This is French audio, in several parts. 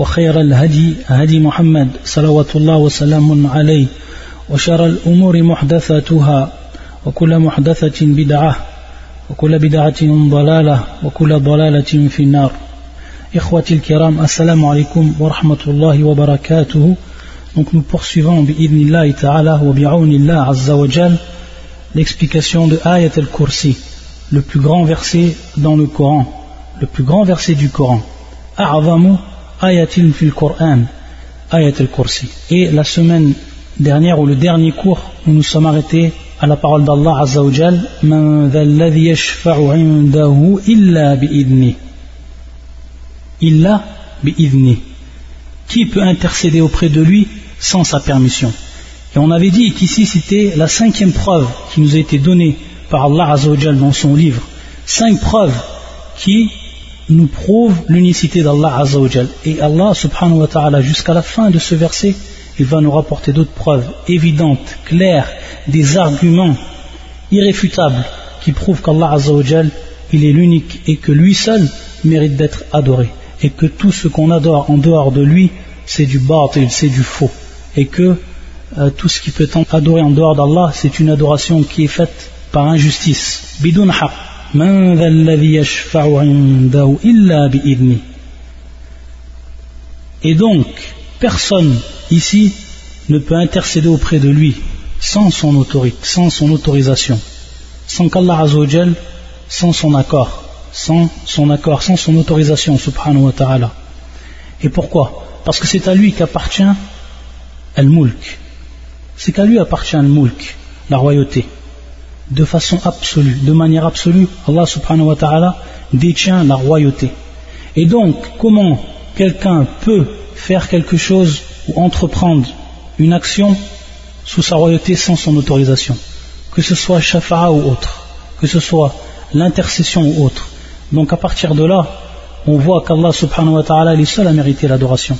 وخير الهدي هدي محمد صلوات الله وسلام عليه وشر الأمور محدثاتها وكل محدثة بدعة وكل بدعة ضلالة وكل ضلالة في النار. إخوتي الكرام السلام عليكم ورحمة الله وبركاته. Donc nous poursuivons بإذن الله تعالى وبعون الله عز وجل l'explication de آية الكرسي le plus grand verset dans le Coran le plus grand verset du Coran. Ayatin fil Qur'an, Ayat al-Kursi. Et la semaine dernière ou le dernier cours, nous nous sommes arrêtés à la parole d'Allah azza wa jal, Man dhalladhi yashfa'u 'indahu illa bi'idni. Illa bi'idni. Qui peut intercéder auprès de lui sans sa permission? Et on avait dit qu'ici c'était la cinquième preuve qui nous a été donnée par Allah Azzawajal dans son livre. Cinq preuves qui nous prouvent l'unicité d'Allah Azzawajal. Et Allah subhanahu wa ta'ala jusqu'à la fin de ce verset, il va nous rapporter d'autres preuves évidentes, claires, des arguments irréfutables qui prouvent qu'Allah Azzawajal, il est l'unique et que lui seul mérite d'être adoré. Et que tout ce qu'on adore en dehors de lui, c'est du batil, c'est du faux. Et que euh, tout ce qui peut être adoré en dehors d'Allah, c'est une adoration qui est faite par injustice. Bidun haq. Et donc, personne ici ne peut intercéder auprès de lui sans son autorité, sans son autorisation, sans qu'Allah Azzawajal, sans son accord, sans son accord, sans son autorisation, subhanahu wa ta'ala. Et pourquoi? Parce que c'est à lui qu'appartient al-mulk. C'est qu'à lui appartient al-mulk, la royauté. De façon absolue, de manière absolue, Allah subhanahu wa ta'ala détient la royauté. Et donc, comment quelqu'un peut faire quelque chose ou entreprendre une action sous sa royauté sans son autorisation? Que ce soit shafa'a ou autre, que ce soit l'intercession ou autre. Donc à partir de là, on voit qu'Allah subhanahu wa ta'ala est seul à mériter l'adoration.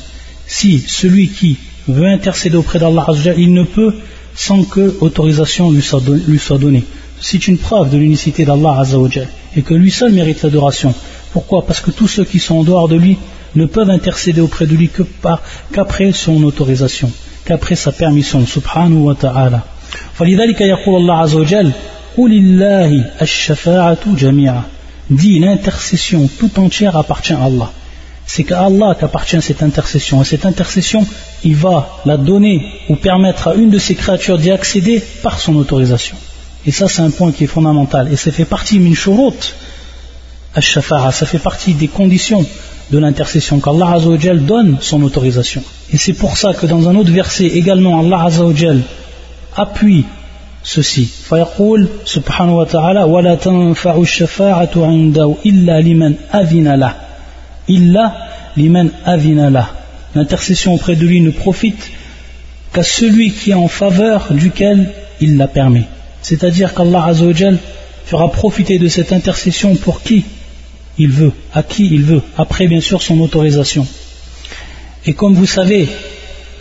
Si celui qui veut intercéder auprès d'Allah il ne peut sans que autorisation lui soit, lui soit donnée. C'est une preuve de l'unicité d'Allah et que lui seul mérite l'adoration. Pourquoi Parce que tous ceux qui sont en dehors de lui ne peuvent intercéder auprès de lui que par qu'après son autorisation, qu'après sa permission, subhanahu wa ta'ala. فلذلك يقول الله عز وجل قل الله الشفاعة جميعا dit l'intercession tout entière appartient à Allah. C'est qu'à Allah qu'appartient cette intercession. Et cette intercession, il va la donner ou permettre à une de ses créatures d'y accéder par son autorisation. Et ça, c'est un point qui est fondamental. Et ça fait partie, min shurut, al-shafa'a, ça fait partie des conditions de l'intercession, qu'Allah Azzawajal donne son autorisation. Et c'est pour ça que dans un autre verset également, Allah Azzawajal appuie ceci فيقول سبحانه وتعالى ولا تنفع الشفاعة عنده إلا لمن أذن له il illa liman avinala. L'intercession auprès de lui ne profite qu'à celui qui est en faveur duquel il l'a permis. C'est-à-dire qu'Allah Azzawajal fera profiter de cette intercession pour qui il veut, à qui il veut, après bien sûr son autorisation. Et comme vous savez,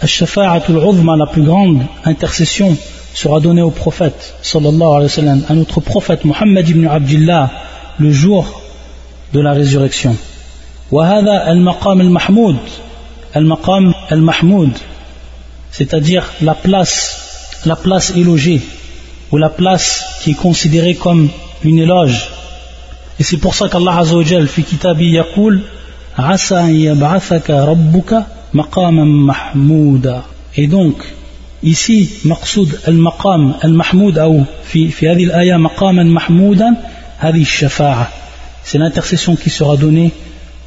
la plus grande intercession, sera donnée au prophète, sallallahu alayhi wa à notre prophète Muhammad ibn Abdullah, le jour de la résurrection. وهذا المقام المحمود المقام المحمود c'est-à-dire la place la place élogée ou la place qui est considérée comme une éloge et c'est pour ça qu'Allah Azza wa Jal fi kitabi yaqul asa an yab'athaka rabbuka maqaman mahmouda et donc ici مقصود المقام المحمود أو في في هذه الآية مقاما محمودا هذه الشفاعة c'est l'intercession qui sera donnée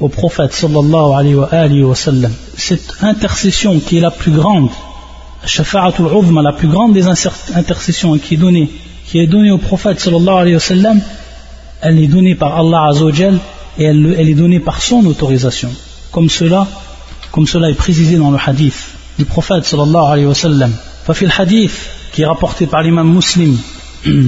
au prophète sallallahu alayhi wa, alayhi wa sallam. Cette intercession qui est la plus grande, Shafa'atul Uzma, la plus grande des intercessions qui est donnée, qui est donnée au prophète sallallahu alayhi wa sallam, elle est donnée par Allah Azzawajal et elle, elle, est donnée par son autorisation. Comme cela, comme cela est précisé dans le hadith du prophète sallallahu alayhi wa sallam. Fafil hadith, qui est rapporté par l'imam muslim,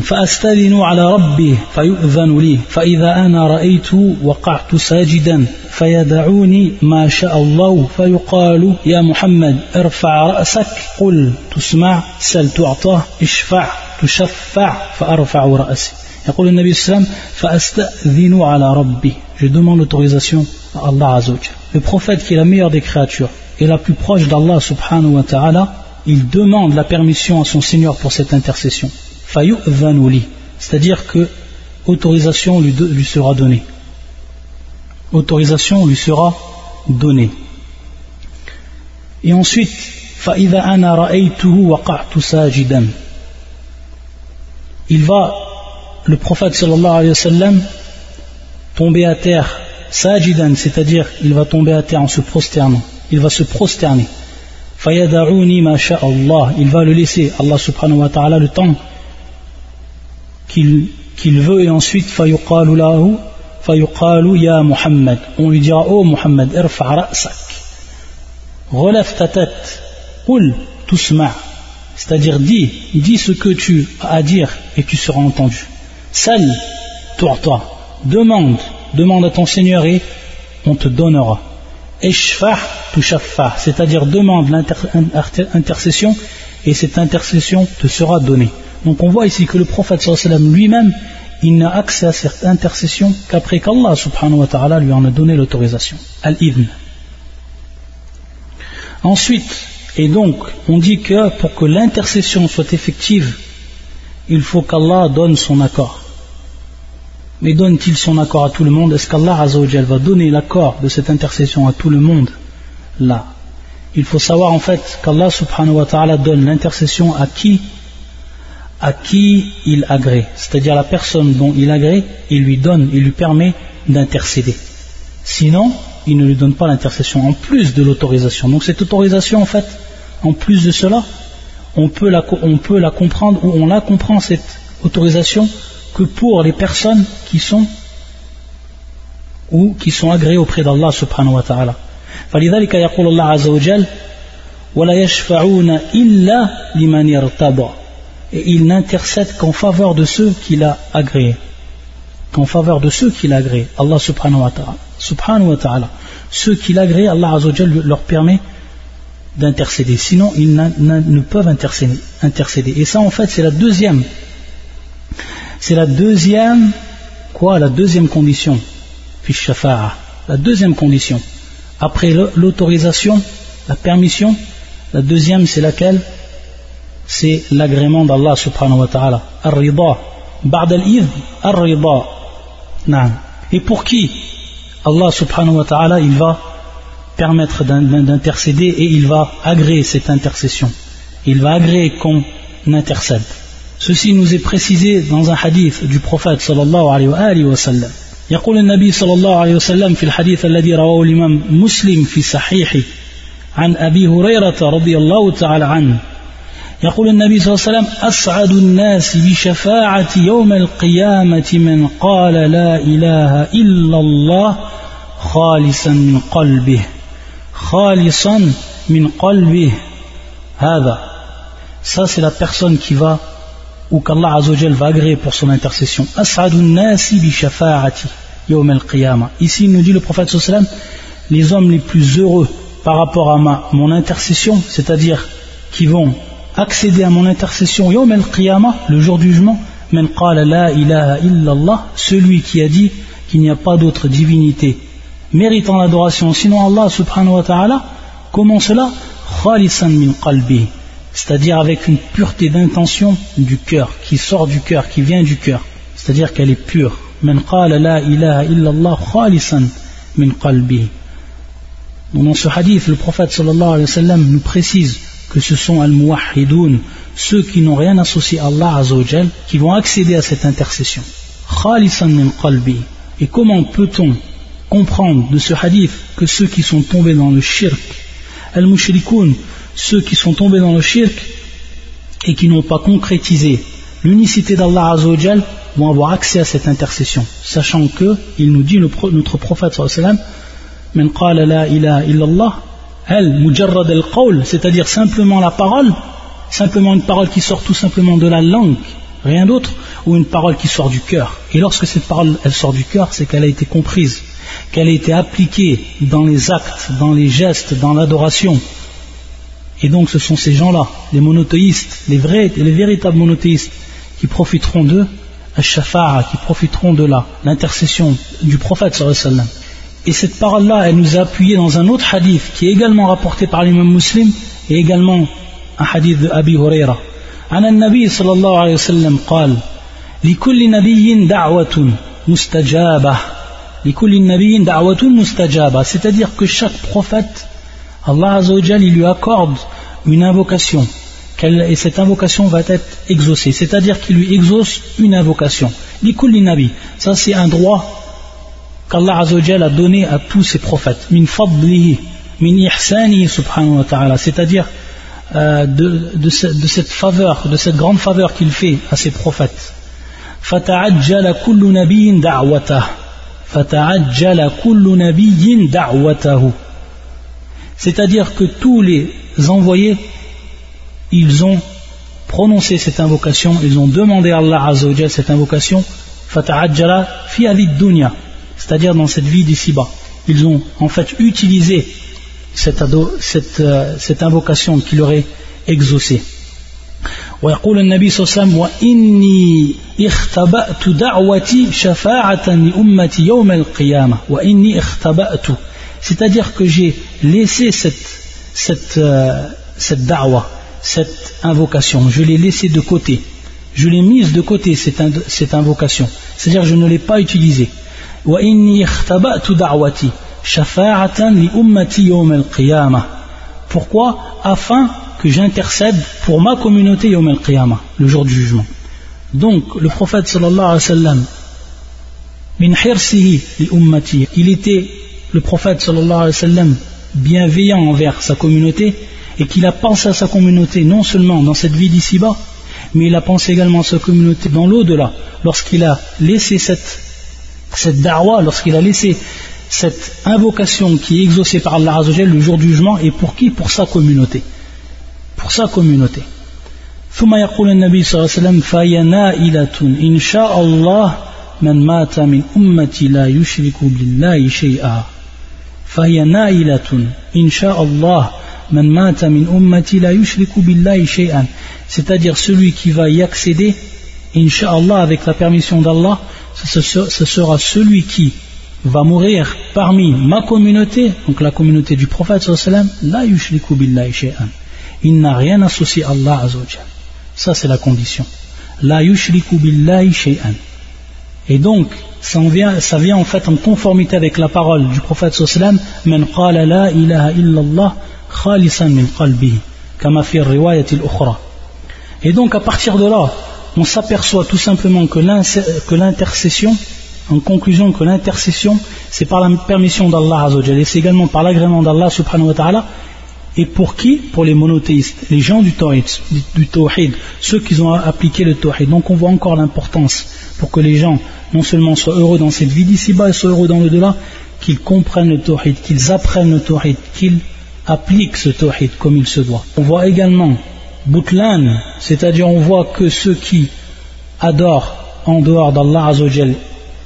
فأستذن على ربي فيؤذن لي فإذا أنا رأيت وقعت ساجدا فيدعوني ما شاء الله فيقال يا محمد ارفع رأسك قل تسمع سل تعطى اشفع تشفع فأرفع رأسي يقول النبي صلى الله عليه وسلم فأستأذن على ربي je demande l'autorisation à Allah Azzawajal le prophète qui est la meilleure des créatures et la plus proche d'Allah subhanahu wa ta'ala il demande la permission à son Seigneur pour cette intercession c'est-à-dire que autorisation lui, sera donnée. Autorisation lui sera donnée. Et ensuite, il va, le prophète sallallahu alayhi wa sallam, tomber à terre, sajidan, c'est-à-dire il va tomber à terre en se prosternant. Il va se prosterner. Il va le laisser, Allah subhanahu wa ta'ala, le temps qu'il veut et ensuite ya Muhammad on lui dira oh Muhammad relève ta tête. C'est-à-dire dis dis ce que tu as à dire et tu seras entendu. Sal toi demande demande à ton Seigneur et on te donnera. Ishfa tushaffa. C'est-à-dire demande l'intercession et cette intercession te sera donnée donc on voit ici que le prophète sallam lui-même, il n'a accès à cette intercession qu'après qu'Allah subhanahu wa ta'ala lui en a donné l'autorisation. Al-Ibn. Ensuite, et donc, on dit que pour que l'intercession soit effective, il faut qu'Allah donne son accord. Mais donne-t-il son accord à tout le monde? Est-ce qu'Allah va donner l'accord de cette intercession à tout le monde? Là. Il faut savoir en fait qu'Allah subhanahu wa ta'ala donne l'intercession à qui? à qui il agrée, c'est-à-dire la personne dont il agrée, il lui donne, il lui permet d'intercéder. Sinon, il ne lui donne pas l'intercession en plus de l'autorisation. Donc cette autorisation, en fait, en plus de cela, on peut la, on peut la comprendre ou on la comprend cette autorisation que pour les personnes qui sont ou qui sont agréées auprès d'Allah subhanahu wa ta'ala. فلذلك يقول الله عز وجل ولا يشفعون إلا لمن يرتضى et il n'intercède qu'en faveur de ceux qu'il a agréés. Qu'en faveur de ceux qu'il a agréés. Allah subhanahu wa ta'ala. Subhanahu wa ta'ala. Ceux qu'il a agréés, Allah azawajal leur permet d'intercéder. Sinon, ils ne peuvent intercéder. Et ça, en fait, c'est la deuxième. C'est la deuxième, quoi La deuxième condition. La deuxième condition. Après l'autorisation, la permission, la deuxième, c'est laquelle? c'est l'agrément d'Allah subhanahu wa ta'ala. Ar-rida. Ba'd al-idh, ar-rida. Et pour qui Allah subhanahu wa ta'ala, il va permettre d'intercéder et il va agréer cette intercession. Il va agréer qu'on intercède. Ceci nous est précisé dans un hadith du prophète sallallahu alayhi wa alihi wa sallam. يقول النبي صلى الله عليه وسلم في الحديث الذي رواه الإمام مسلم في صحيحه عن أبي هريرة رضي الله تعالى عنه يقول النبي صلى الله عليه وسلم أسعد الناس بشفاعة يوم القيامة من قال لا إله إلا الله خالصا من قلبه خالصا من قلبه هذا ça c'est la personne qui va ou qu'Allah Azzawajal va agréer pour son intercession أسعد الناس بشفاعة يوم القيامة ici il nous dit le prophète صلى الله عليه وسلم les hommes les plus heureux par rapport à ma, mon intercession c'est-à-dire qui vont accéder à mon intercession le jour du jugement, men celui qui a dit qu'il n'y a pas d'autre divinité méritant l'adoration sinon Allah subhanahu wa ta'ala, comment cela? C'est-à-dire avec une pureté d'intention du cœur, qui sort du cœur, qui vient du cœur, c'est-à-dire qu'elle est pure. Men illallah khalisan min qalbi. Dans ce hadith, le prophète wa nous précise que ce sont al-muwahhidoun, ceux qui n'ont rien associé à Allah Azzawajal, qui vont accéder à cette intercession. Khalisan min qalbi. Et comment peut-on comprendre de ce hadith que ceux qui sont tombés dans le shirk, al-mushrikoun, ceux qui sont tombés dans le shirk et qui n'ont pas concrétisé l'unicité d'Allah Azzawajal vont avoir accès à cette intercession, sachant que, il nous dit notre prophète sallallahu alayhi wa sallam, al mujarrad al qawl, c'est-à-dire simplement la parole, simplement une parole qui sort tout simplement de la langue, rien d'autre, ou une parole qui sort du cœur. Et lorsque cette parole elle sort du cœur, c'est qu'elle a été comprise, qu'elle a été appliquée dans les actes, dans les gestes, dans l'adoration. Et donc ce sont ces gens-là, les monothéistes, les vrais, les véritables monothéistes, qui profiteront d'eux, qui profiteront de l'intercession du prophète sallallahu Et cette parole-là, elle nous a appuyé dans un autre hadith qui est également rapporté par l'imam muslim et également un hadith de Abi Huraira. عن النبي صلى الله عليه وسلم قال لكل نبي دعوة مستجابة لكل نبي دعوة مستجابة c'est-à-dire que chaque prophète Allah Azzawajal il lui accorde une invocation et cette invocation va être exaucée c'est-à-dire qu'il lui exauce une invocation لكل nabi ça c'est un droit qu'Allah Azzawajal a donné à tous ses prophètes. Min fadlihi min ihsanihi subhanahu wa ta'ala. C'est-à-dire euh, de, cette faveur, de cette grande faveur qu'il fait à ses prophètes. C'est-à-dire que tous les envoyés, ils ont prononcé cette invocation, ils ont demandé à Allah Azzawajal cette invocation, c'est-à-dire dans cette vie d'ici-bas. Ils ont en fait utilisé cette, cette, euh, cette invocation qu'il aurait exaucée. ويقول النبي صلى الله عليه وسلم وإني اختبأت دعوتي شفاعة لأمتي يوم القيامة وإني اختبأت c'est-à-dire que j'ai laissé cette, cette, euh, cette da'wa, cette invocation, je l'ai laissée de côté, je l'ai mise de côté cette, cette invocation, c'est-à-dire je ne l'ai pas utilisée. وإني اختبأت دعوتي pourquoi Afin que j'intercède pour ma communauté yawm al-qiyamah, le jour du jugement. Donc, le prophète sallallahu alayhi wa sallam, min hirsihi li ummati, il était, le prophète sallallahu alayhi wa sallam, bienveillant envers sa communauté, et qu'il a pensé à sa communauté non seulement dans cette vie d'ici-bas, mais il a pensé également à sa communauté dans l'au-delà, lorsqu'il a laissé cette, cette da'wa, lorsqu'il a laissé cette invocation qui est exaucée par Allah Azzawajal le jour du jugement est pour qui Pour sa communauté. Pour sa communauté. ثم يقول النبي صلى الله عليه وسلم فهي نائلة إن شاء الله من مات من أمتي لا يشرك بالله شيئا فهي نائلة إن شاء الله من مات من أمتي لا يشرك بالله شيئا c'est-à-dire celui qui va y accéder Inch'Allah avec la permission d'Allah ce sera celui qui va mourir parmi ma communauté, donc la communauté du prophète la yushriku billahi shay'an. Il n'a rien associé à Allah azawajal. Ça c'est la condition. La yushriku billahi shay'an. Et donc, ça vient, ça vient en fait en conformité avec la parole du prophète sallam, man qala la ilaha illallah khalisan min qalbihi, kama fi riwayat ukhra Et donc à partir de là, on s'aperçoit tout simplement que l'intercession en conclusion que l'intercession, c'est par la permission d'Allah et c'est également par l'agrément d'Allah subhanahu wa ta'ala, et pour qui? Pour les monothéistes, les gens du tawhid, du tawhid, ceux qui ont appliqué le tawhid. Donc on voit encore l'importance pour que les gens non seulement soient heureux dans cette vie d'ici-bas et soient heureux dans le delà, qu'ils comprennent le tawhid, qu'ils apprennent le tawhid, qu'ils appliquent ce tawhid comme il se doit. On voit également Boutlan, c'est-à-dire on voit que ceux qui adorent en dehors d'Allah Azzawajal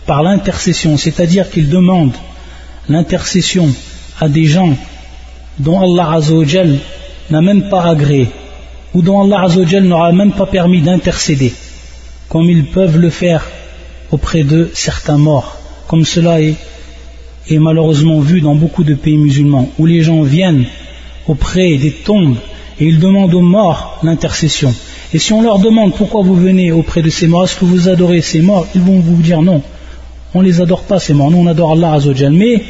par l'intercession, c'est-à-dire qu'il demande l'intercession à des gens dont Allah Azzawajal n'a même pas agréé, ou dont Allah Azzawajal n'aura même pas permis d'intercéder, comme ils peuvent le faire auprès de certains morts, comme cela est malheureusement vu dans beaucoup de pays musulmans, où les gens viennent auprès des tombes et ils demandent aux morts l'intercession. Et si on leur demande pourquoi vous venez auprès de ces morts, est-ce que vous adorez ces morts, ils vont vous dire non on ne les adore pas ces morts, nous on adore Allah Azzawajal, mais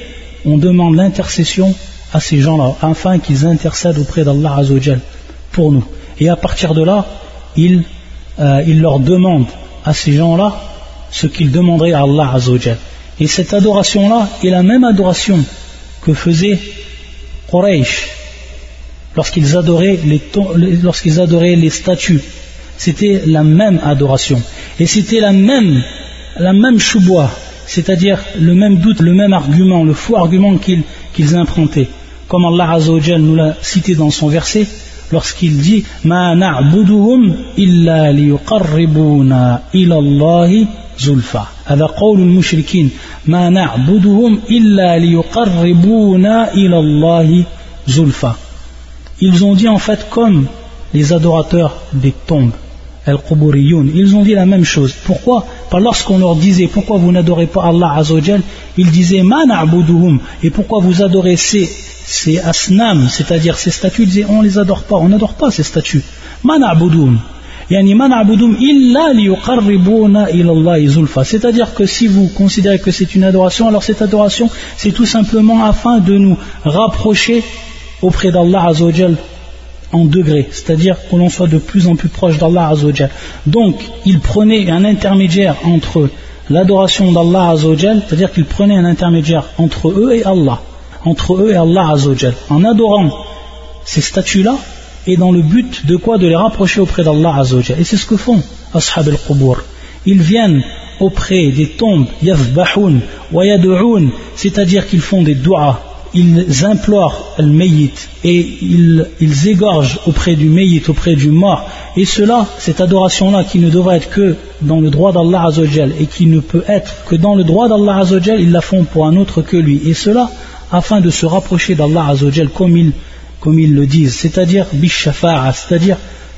on demande l'intercession à ces gens-là, afin qu'ils intercèdent auprès d'Allah Azzawajal pour nous. Et à partir de là, il, euh, leur demande à ces gens-là ce qu'ils demanderaient à Allah Azzawajal. Et cette adoration-là est la même adoration que faisait Quraysh lorsqu'ils adoraient les, lorsqu'ils adoraient les statues. C'était la même adoration. Et c'était la même, la même choubois c'est-à-dire le même doute, le même argument, le faux argument qu'ils improntaient. Comme Allah Azzawajal nous l'a cité dans son verset, lorsqu'il dit Ma na'buduhum illa liyuqarribuna ila Allahi zulfa. هذا قول المشركين ما نعبدهم إلا ليقربونا إلى الله zulfa. ils ont dit en fait comme les adorateurs des tombes, al-Quburiyun, ils ont dit la même chose. Pourquoi? Parce lorsqu'on leur disait pourquoi vous n'adorez pas Allah Azzawajal, ils disaient ma et pourquoi vous adorez ces, ces asnam, c'est-à-dire ces statues, ils disaient on les adore pas, on n'adore pas ces statues. Ma. C'est-à-dire que si vous considérez que c'est une adoration, alors cette adoration, c'est tout simplement afin de nous rapprocher auprès d'Allah Azzawajal en degrés, c'est-à-dire que l'on soit de plus en plus proche d'Allah Azzawajal. Donc, il prenait un intermédiaire entre l'adoration d'Allah Azzawajal, c'est-à-dire qu'il prenait un intermédiaire entre eux et Allah, entre eux et Allah Azzawajal, en adorant ces statues-là et dans le but de quoi? De les rapprocher auprès d'Allah Azzawajal. Et c'est ce que font Ashab al-Qubur. Ils viennent auprès des tombes, yafbahun wa c'est-à-dire qu'ils font des du'as ils implorent le mayit et ils, égorgent auprès du mayit, auprès du mort. Et cela, cette adoration-là, qui ne devrait être que dans le droit d'Allah Azzawajal et qui ne peut être que dans le droit d'Allah Azzawajal, ils la font pour un autre que lui. Et cela, afin de se rapprocher d'Allah Azzawajal comme ils, le disent, c'est-à-dire bishafa'a, c'est-à-dire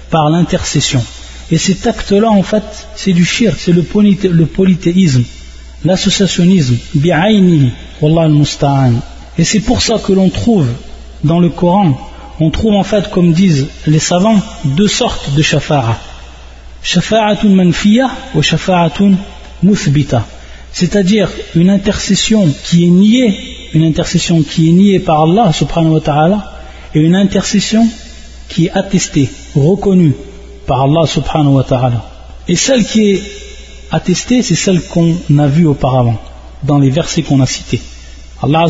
par l'intercession. Et cet acte-là, en fait, c'est du shirk, c'est le, polythéisme, l'associationnisme, wallah al-musta'an. Et c'est pour ça que l'on trouve dans le Coran, on trouve en fait, comme disent les savants, deux sortes de shafa'a. Shafa'atun manfiya ou shafa'atun muthbita. C'est-à-dire une intercession qui est niée, une intercession qui est niée par Allah subhanahu wa ta'ala, et une intercession qui est attestée, reconnue par Allah subhanahu wa ta'ala. Et celle qui est attestée, c'est celle qu'on a vue auparavant, dans les versets qu'on a cités. Allah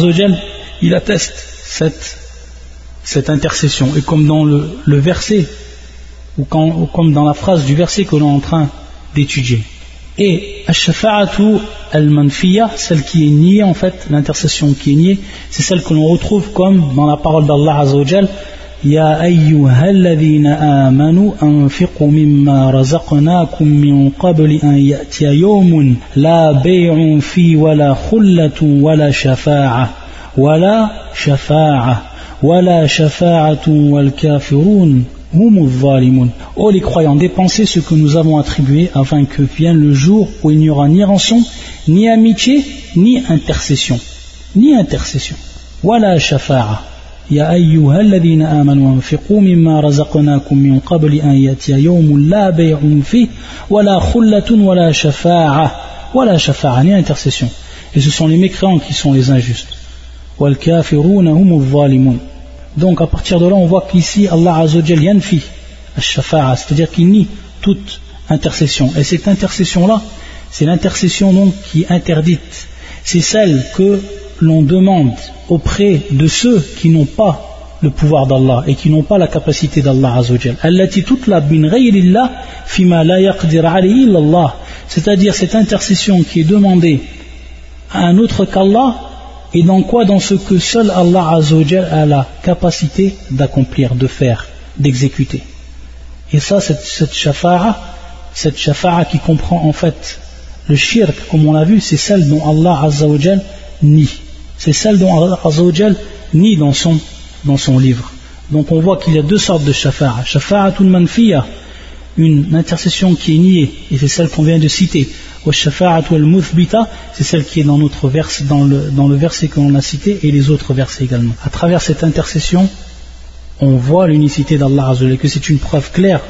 il atteste cette, cette intercession. Et comme dans le, le verset, ou, quand, ou, comme dans la phrase du verset que l'on est en train d'étudier. Et Ash-Shafa'atu al-Manfiya, celle qui est niée en fait, l'intercession qui est niée, c'est celle que l'on retrouve comme dans la parole d'Allah Azzawajal, يا أيها الذين آمنوا أنفقوا مما رزقناكم من قبل أن يأتي يوم لا بيع فيه ولا خلة ولا شفاعة ولا شفاعة ولا شفاعة والكافرون هم الظالمون Oh les croyants, dépensez ce que nous avons attribué afin que vienne le jour où il n'y aura ni rançon, ni amitié, ni intercession. Ni intercession. ولا شفاعة يا أيها الذين آمنوا انفقوا مما رزقناكم من قبل أن يأتي يوم لا بيع فيه ولا خلة ولا شفاعة ولا شفاعة ni intercession et ce sont les mécréants qui sont les injustes والكافرون هم الظالمون donc à partir de là on voit qu'ici Allah Azzawajal yanfi al-shafa'a c'est-à-dire qu'il nie toute intercession. Et cette intercession là c'est l'intercession donc qui est interdite. C'est celle que l'on demande auprès de ceux qui n'ont pas le pouvoir d'Allah et qui n'ont pas la capacité d'Allah Azzawajal. C'est-à-dire cette intercession qui est demandée à un autre qu'Allah et dans quoi Dans ce que seul Allah Azzawajal a la capacité d'accomplir, de faire, d'exécuter. Et ça, cette, cette shafa'a, cette shafa'a qui comprend en fait le shirk, comme on l'a vu, c'est celle dont Allah Azzawajal nie c'est celle dont Azzawajal nie dans son, dans son livre. Donc on voit qu'il y a deux sortes de shafa'a. Shafa'atul manfiya, une intercession qui est niée, et c'est celle qu'on vient de citer. C'est celle qui est dans, notre verse, dans, le, dans le verset qu'on a cité et les autres versets également. À travers cette intercession, on voit l'unicité d'Allah Azzawajal, que c'est une preuve claire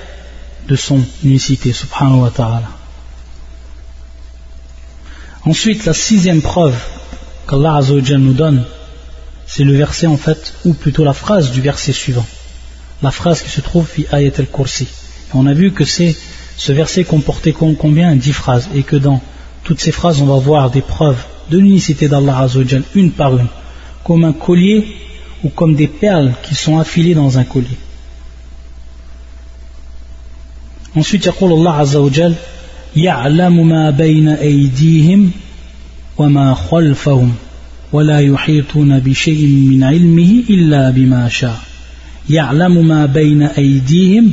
de son unicité, subhanahu wa ta'ala. Ensuite, la sixième preuve qu'Allah nous donne, c'est le verset en fait, ou plutôt la phrase du verset suivant. La phrase qui se trouve fi ayat al-kursi. On a vu que c'est ce verset comportait combien Dix phrases, et que dans toutes ces phrases, on va voir des preuves de l'unicité d'Allah Azzawajal, une par une, comme un collier ou comme des perles qui sont affilées dans un collier. Ensuite, يقول الله عز وجل يعلم ما بين أيديهم وما خلفهم ولا يحيطون بشيء من علمه إلا بما شاء يعلم ما بين أيديهم وما خلفهم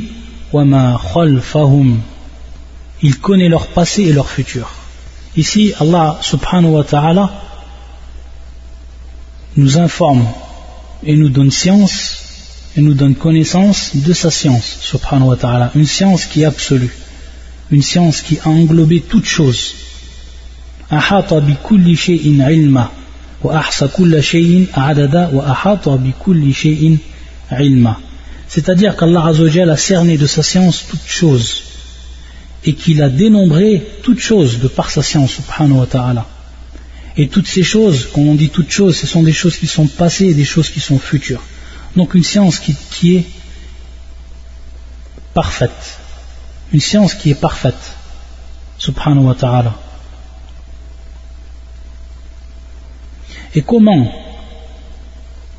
il connaît leur passé et leur futur. Ici, Allah subhanahu wa ta'ala nous informe et nous donne science et nous donne connaissance de sa science, subhanahu wa ta'ala. Une science qui est absolue. Une science qui a englobé toutes choses. C'est-à-dire qu'Allah Azzawajal a cerné de sa science toutes choses et qu'il a dénombré toutes choses de par sa science, subhanahu wa ta'ala. Et toutes ces choses, quand on dit toutes choses, ce sont des choses qui sont passées et des choses qui sont futures. Donc une science qui, qui est parfaite. Une science qui est parfaite, subhanahu wa ta'ala. Et comment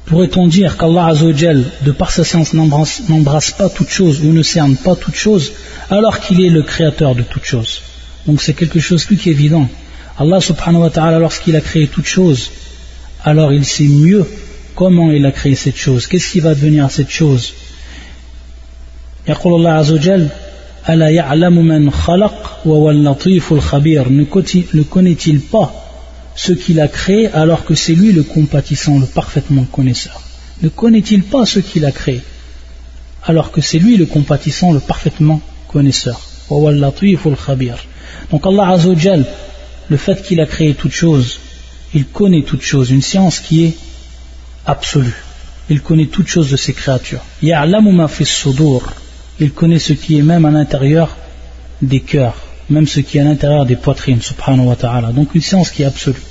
pourrait-on dire qu'Allah Azzawajal, de par sa science, n'embrasse pas toute chose ou ne cerne pas toute chose, alors qu'il est le créateur de toute chose Donc c'est quelque chose plus qu'évident. Allah subhanahu wa ta'ala, lorsqu'il a créé toute chose, alors il sait mieux comment il a créé cette chose, qu'est-ce qui va devenir cette chose. يقول الله عز وجل ألا يعلم من خلق وهو اللطيف الخبير ne connaît-il pas ce qu'il a créé alors que c'est lui le compatissant, le parfaitement connaisseur Ne connaît-il pas ce qu'il a créé alors que c'est lui le compatissant, le parfaitement connaisseur? Donc Allah Azzawajal, le fait qu'il a créé toute chose, il connaît toute chose, une science qui est absolue. Il connaît toute chose de ses créatures. Il connaît ce qui est même à l'intérieur des cœurs même ce qui est à l'intérieur des poitrines, subhanahu wa ta'ala. Donc une science qui est absolue.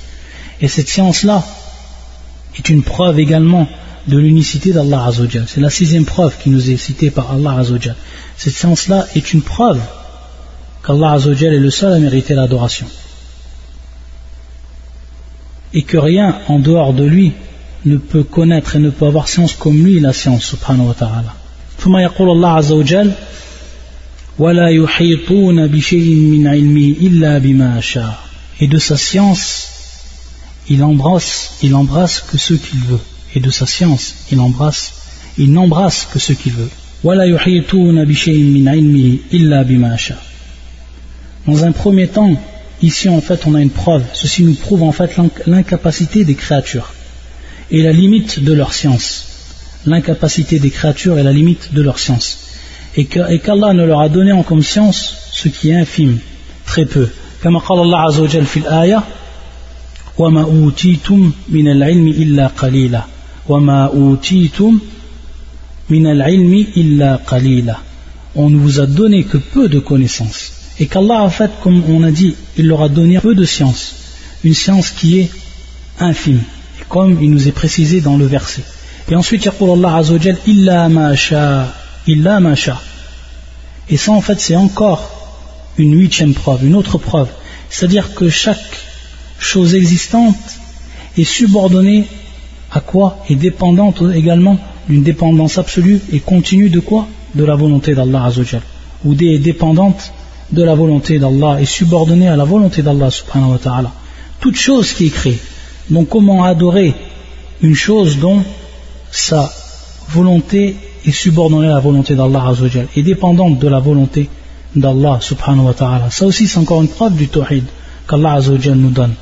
Et cette science-là est une preuve également de l'unicité d'Allah Azzawajal. C'est la sixième preuve qui nous est citée par Allah Azzawajal. Cette science-là est une preuve qu'Allah Azzawajal est le seul à mériter l'adoration. Et que rien en dehors de lui ne peut connaître et ne peut avoir science comme lui la science, subhanahu wa ta'ala. ثم يقول الله عز وجل ولا يحيطون بشيء من علمه إلا بما شاء et de sa science il embrasse, il embrasse que ceux qu'il veut, et de sa science, il embrasse, il n'embrasse que ceux qu'il veut. Dans un premier temps, ici en fait on a une preuve, ceci nous prouve en fait l'incapacité des créatures et la limite de leur science. L'incapacité des créatures et la limite de leur science. Et qu'Allah ne leur a donné en conscience ce qui est infime, très peu. Comme Allah Azza وما أوتيتم من العلم إلا قليلا وما أوتيتم من العلم إلا قليلا on ne vous a donné que peu de connaissances et qu'Allah a fait comme on a dit il leur a donné peu de science une science qui est infime et comme il nous est précisé dans le verset et ensuite يقول الله عز وجل إلا ما شاء illa macha. Et ça, en fait, c'est encore une huitième preuve, une autre preuve. C'est-à-dire que chaque chose existante est subordonnée à quoi Est dépendante également d'une dépendance absolue et continue de quoi? De la volonté d'Allah Azzawajal. Ou est dépendante de la volonté d'Allah et subordonnée à la volonté d'Allah subhanahu wa ta'ala. Toute chose qui est créée. Donc comment adorer une chose dont sa volonté est subordonnée à la volonté d'Allah Azzawajal, est dépendante de la volonté d'Allah subhanahu wa ta'ala? Ça aussi c'est encore une preuve du tawhid qu'Allah Azzawajal nous donne.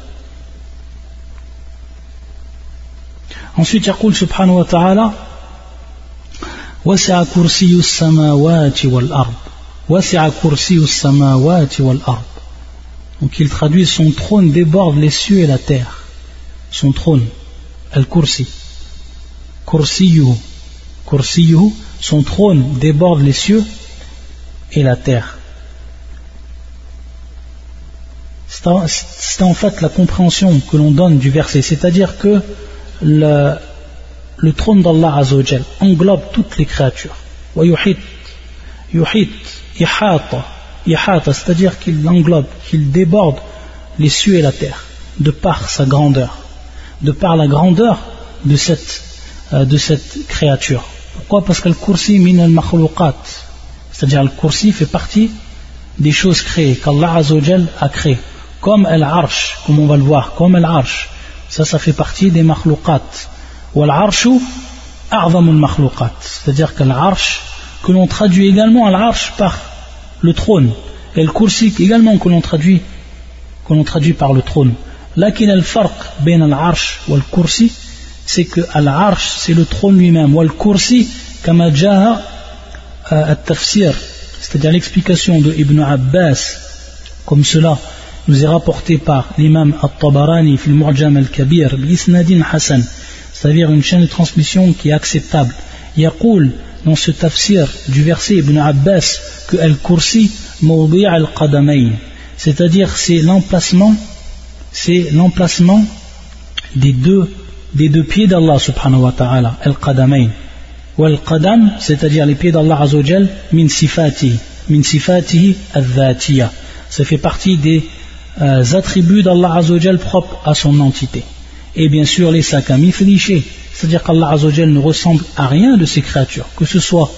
Ensuite, يقول سبحانه وتعالى وسع كرسي السماوات والأرض وسع كرسي السماوات والأرض Donc il traduit son trône déborde les cieux et la terre. Son trône, al-kursi. Kursiyuhu son trône déborde les cieux et la terre. C'est en fait la compréhension que l'on donne du verset, c'est-à-dire que le, trône d'Allah Azzawajal englobe toutes les créatures. c'est-à-dire qu'il englobe, qu'il déborde les cieux et la terre, de par sa grandeur, de par la grandeur de cette, euh, de cette créature. Pourquoi? Parce que le kursi min al c'est-à-dire le kursi fait partie des choses créées qu'Allah a créées comme al-arsh comme on va le voir comme al-arsh ça, ça fait partie des makhlouqat. Wal-arshu, a'zamul makhlouqat. C'est-à-dire que l'arsh, que l'on traduit également à l'arsh par le trône. Et le kursi également que l'on traduit, que l'on traduit par le trône. Lakin al-farq bain al-arsh wal kursi, c'est que al-arsh, c'est le trône lui-même. Wal kursi, kama jaha euh, al-tafsir. C'est-à-dire l'explication de Ibn Abbas, comme cela nous est rapporté par l'imam At-Tabarani fil Mu'jam al-Kabir bi Hassan c'est-à-dire une chaîne de transmission qui est acceptable. Yaqul, dans ce tafsir du verset Ibn Abbas, que Al-Kursi al-Qadamayn, c'est-à-dire c'est l'emplacement, c'est l'emplacement des deux, des deux pieds d'Allah subhanahu wa ta'ala, Al-Qadamayn. Ou Al-Qadam, c'est-à-dire les pieds d'Allah azawajal, min sifati, min sifatihi al-dhatiya. Ça fait partie des euh, attributs d'Allah azawajal propres à son entité et bien sûr les sakami flichés. C'est-à-dire qu'Allah Azzawajal ne ressemble à rien de ces créatures, que ce soit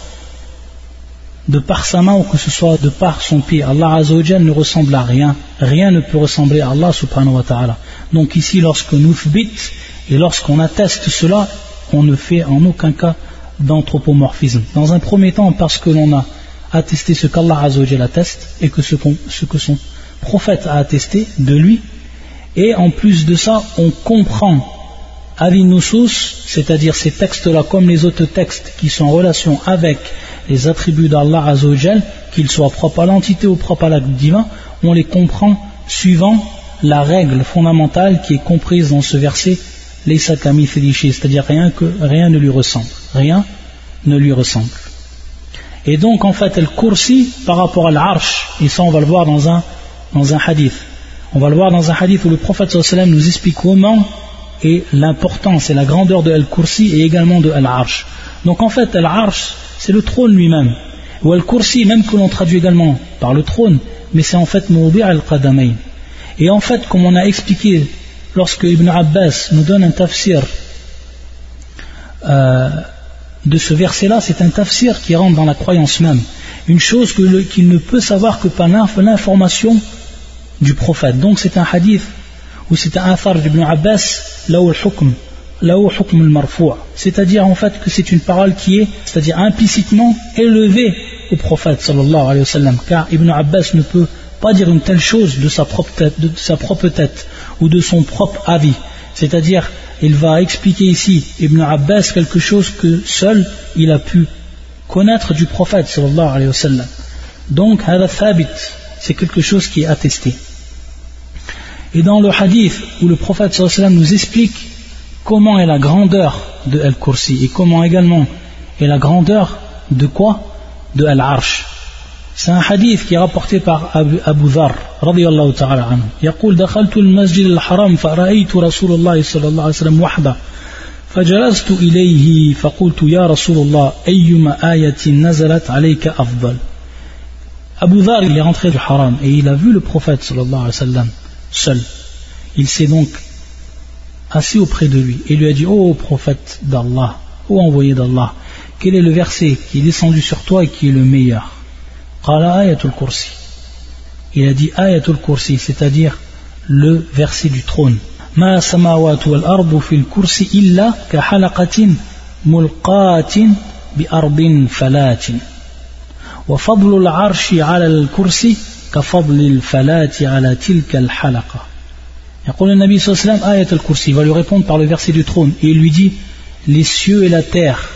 de par sa main ou que ce soit de par son pied. Allah Azzawajal ne ressemble à rien. Rien ne peut ressembler à Allah subhanahu wa ta'ala. Donc ici, lorsque nous et lorsqu'on atteste cela, on ne fait en aucun cas d'anthropomorphisme. Dans un premier temps, parce que l'on a attesté ce qu'Allah Azzawajal atteste et que ce, ce que son prophète a attesté de lui, et en plus de ça, on comprend Avinousus, c'est-à-dire ces textes-là, comme les autres textes qui sont en relation avec les attributs d'Allah Azzawajal, qu'ils soient propres à l'entité ou propres à l'acte divin, on les comprend suivant la règle fondamentale qui est comprise dans ce verset, les sakami c'est-à-dire rien que rien ne lui ressemble. Rien ne lui ressemble. Et donc, en fait, elle coursit par rapport à l'arche, et ça on va le voir dans un, dans un hadith. On va le voir dans un hadith où le prophète sallam nous explique comment et l'importance et la grandeur de Al-Kursi et également de Al-Arsh. Donc en fait, Al-Arsh, c'est le trône lui-même. Ou Al-Kursi, même que l'on traduit également par le trône, mais c'est en fait Moubi' al-Qadamayn. Et en fait, comme on a expliqué lorsque Ibn Abbas nous donne un tafsir euh, de ce verset-là, c'est un tafsir qui rentre dans la croyance même. Une chose qu'il ne peut savoir que par l'information du prophète. Donc c'est un hadith ou c'est un athar d'Ibn Abbas, le hukm, là où hukm al C'est-à-dire en fait que c'est une parole qui est, c'est-à-dire implicitement élevée au prophète sallallahu alayhi wa sallam. Car Ibn Abbas ne peut pas dire une telle chose de sa propre tête, de sa propre tête ou de son propre avis. C'est-à-dire, il va expliquer ici, Ibn Abbas, quelque chose que seul il a pu connaître du prophète sallallahu alayhi wa sallam. Donc, c'est quelque chose qui est attesté. Et dans le hadith où le prophète sallam nous explique comment est la grandeur de Al-Kursi et comment également est la grandeur de quoi De Al-Arsh. C'est un hadith qui est rapporté par Abu Dhar رضي الله تعالى عنه يقول دخلت المسجد الحرام فرأيت رسول الله صلى الله عليه وسلم وحده فجلست إليه فقلت يا رسول الله أيما آية نزلت عليك أفضل Abu Dhar il est rentré du haram et il a vu le prophète sallallahu alayhi wa sallam seul. Il s'est donc assis auprès de lui et lui a dit Ô prophète d'Allah, ô envoyé d'Allah, quel est le verset qui est descendu sur toi et qui est le meilleur? Kursi. Il a dit ayatul kursi, c'est-à-dire le verset du trône. Ma samawat wal ardu fil kursi illa ka halaqatin mulqatin bi arbin falatin. Wa fadlu al-arshi ala al-kursi كفضل الفلاة على تلك الحلقة يقول النبي صلى الله عليه وسلم آية الكرسي va lui répondre par le verset du trône et il lui dit les cieux et la terre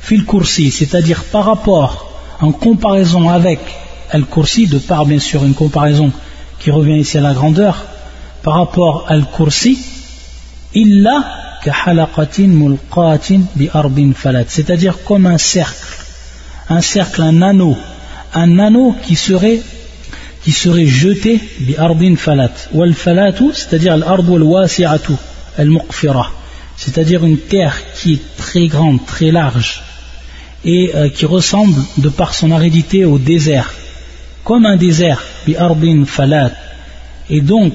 fil kursi c'est-à-dire par rapport en comparaison avec al-kursi de par bien sûr une comparaison qui revient ici à la grandeur par rapport al-kursi illa كحلقة ملقاة بأرض فلات c'est-à-dire comme un cercle un cercle, un anneau un anneau qui serait qui serait jeté bi ardin falat. Wal falatu, c'est-à-dire l'arbre al wasi'atu, al muqfira, c'est-à-dire une terre qui est très grande, très large et euh, qui ressemble de par son aridité au désert, comme un désert bi ardin falat. Et donc,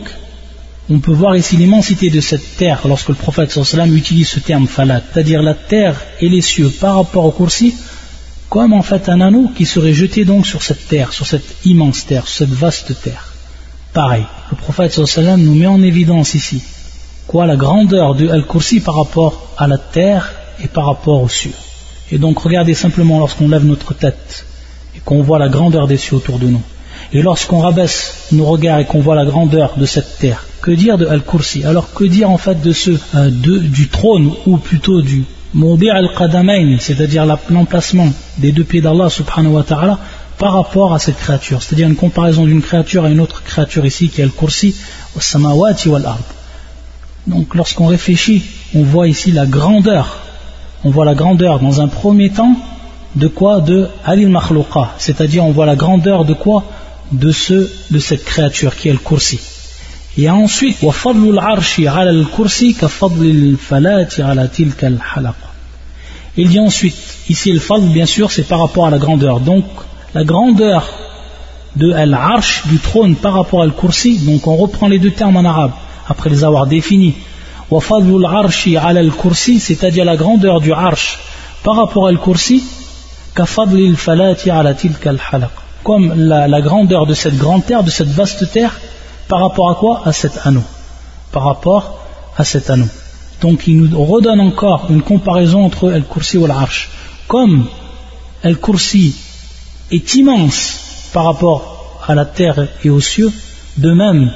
on peut voir ici l'immensité de cette terre lorsque le prophète sallam utilise ce terme falat, c'est-à-dire la terre et les cieux par rapport au coursi comme en fait un anneau qui serait jeté donc sur cette terre, sur cette immense terre, sur cette vaste terre. Pareil, le prophète nous met en évidence ici quoi la grandeur de Al-Kursi par rapport à la terre et par rapport aux cieux. Et donc regardez simplement lorsqu'on lève notre tête et qu'on voit la grandeur des cieux autour de nous. Et lorsqu'on rabaisse nos regards et qu'on voit la grandeur de cette terre, que dire de Al-Kursi? Alors que dire en fait de ce euh, du trône ou plutôt du Mawdi' al-Qadamain, c'est-à-dire l'emplacement des deux pieds d'Allah subhanahu wa ta'ala par rapport à cette créature, c'est-à-dire une comparaison d'une créature à une autre créature ici qui est Al-Kursi, au samawati wal. Donc lorsqu'on réfléchit, on voit ici la grandeur. On voit la grandeur dans un premier temps de quoi? De Alil Makhlouqa, c'est-à-dire on voit la grandeur de quoi? De ce, de cette créature qui est le Kursi. Et ensuite, il dit ensuite, ici le fadl bien sûr c'est par rapport à la grandeur. Donc la grandeur de Al-Arsh, du trône par rapport à Al-Kursi, donc on reprend les deux termes en arabe après les avoir définis. al-Kursi, c'est-à-dire la grandeur du Arsh par rapport à Al-Kursi, comme la, la grandeur de cette grande terre, de cette vaste terre, par rapport à quoi? À cet anneau. Par rapport à cet anneau. Donc il nous redonne encore une comparaison entre Al-Kursi et Al-Arsh. Comme Al-Kursi est immense par rapport à la terre et aux cieux, de même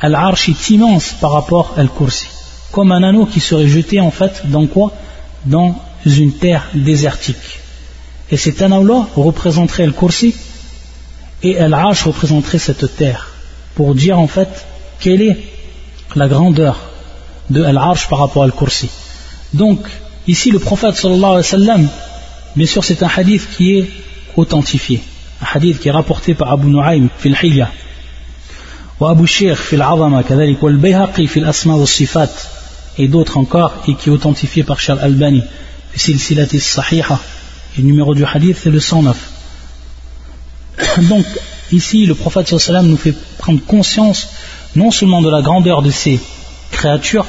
Al-Arsh est immense par rapport à Al-Kursi. Comme un anneau qui serait jeté en fait dans quoi? Dans une terre désertique. Et cet anneau-là représenterait Al-Kursi et Al-Arsh représenterait cette terre pour dire en fait quelle est la grandeur de Al-Arsh par rapport à Al-Kursi. Donc, ici le prophète sallallahu alayhi wa sallam, bien sûr c'est un hadith qui est authentifié, un hadith qui est rapporté par Abu Nu'aym fil hilya وأبو الشيخ في العظمة كذلك والبيهقي في الأسماء والصفات et d'autres encore et qui est authentifié par Charles Albani في سلسلة الصحيحة et le numéro du hadith c'est le 109 donc Ici, le prophète sallam nous fait prendre conscience non seulement de la grandeur de ces créatures,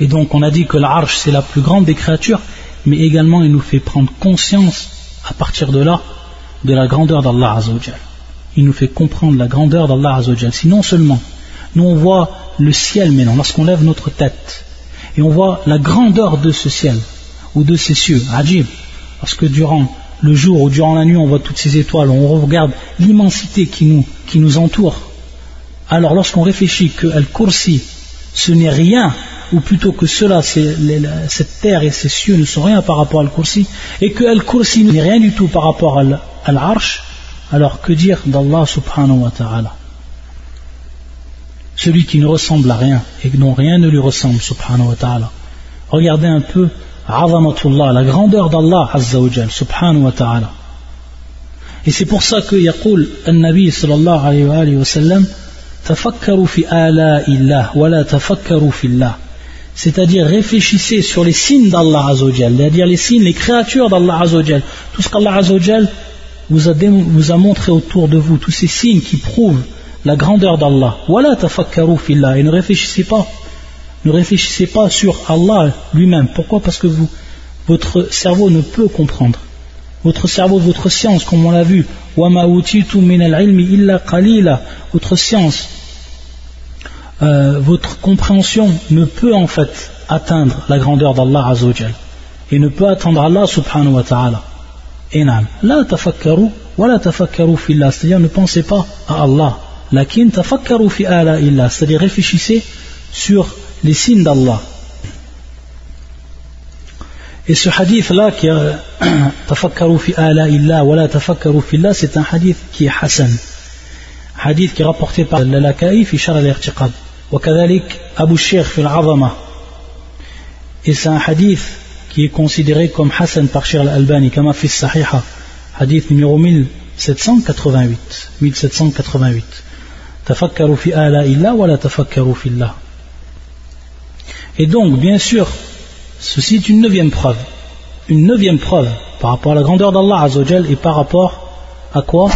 et donc on a dit que l'arche c'est la plus grande des créatures, mais également il nous fait prendre conscience à partir de là de la grandeur d'Allah Azzawajal. Il nous fait comprendre la grandeur d'Allah Azzawajal. Si non seulement nous on voit le ciel maintenant, lorsqu'on lève notre tête, et on voit la grandeur de ce ciel, ou de ces cieux, ajib, parce que durant le jour ou durant la nuit on voit toutes ces étoiles, on regarde l'immensité qui nous, qui nous entoure, alors lorsqu'on réfléchit que Al-Kursi, ce n'est rien, ou plutôt que cela, cette terre et ces cieux ne sont rien par rapport à Al-Kursi, et que Al-Kursi n'est rien du tout par rapport à l'Arsh, alors que dire d'Allah subhanahu wa ta'ala? Celui qui ne ressemble à rien et dont rien ne lui ressemble subhanahu wa ta'ala. Regardez un peu azamatullah, la grandeur d'Allah azzaoujal subhanahu wa ta'ala. Et c'est pour ça que Yaqul, al-Nabi sallallahu alayhi wa sallam, Tafakkaru fi ala illah, wala tafakkaru fillah. C'est-à-dire réfléchissez sur les signes d'Allah c'est-à-dire les signes, les créatures d'Allah Tout ce qu'Allah Azzawajal vous a, vous a montré autour de vous, tous ces signes qui prouvent la grandeur d'Allah. Voilà tafakkaru fillah. Et ne réfléchissez pas. Ne réfléchissez pas sur Allah lui-même. Pourquoi? Parce que vous, votre cerveau ne peut comprendre. Votre cerveau, votre science, comme on l'a vu, votre science, euh, votre compréhension ne peut en fait atteindre la grandeur d'Allah Azzawajal et ne peut atteindre Allah subhanahu wa ta'ala. La tafakkaru wa la tafakkaru fillah, c'est-à-dire ne pensez pas à Allah, lakin tafakkaru fi ala illa, c'est-à-dire réfléchissez sur les signes d'Allah. Et ce hadith-là, qui tafakkaru fi ala illa wa la tafakkaru fillah, c'est un hadith qui est Hassan. Hadith qui est rapporté par l'Alakai fi shar al-irtiqad. وكذلك أبو الشيخ في العظمة et c'est un hadith qui est considéré comme Hassan par Shir al-Albani كما في الصحيحة hadith numéro 1788 1788 تفكروا في آلاء الله ولا تفكروا في الله Et donc, bien sûr, ceci est une neuvième preuve. Une neuvième preuve par rapport à la grandeur d'Allah Azzawajal et par rapport à quoi?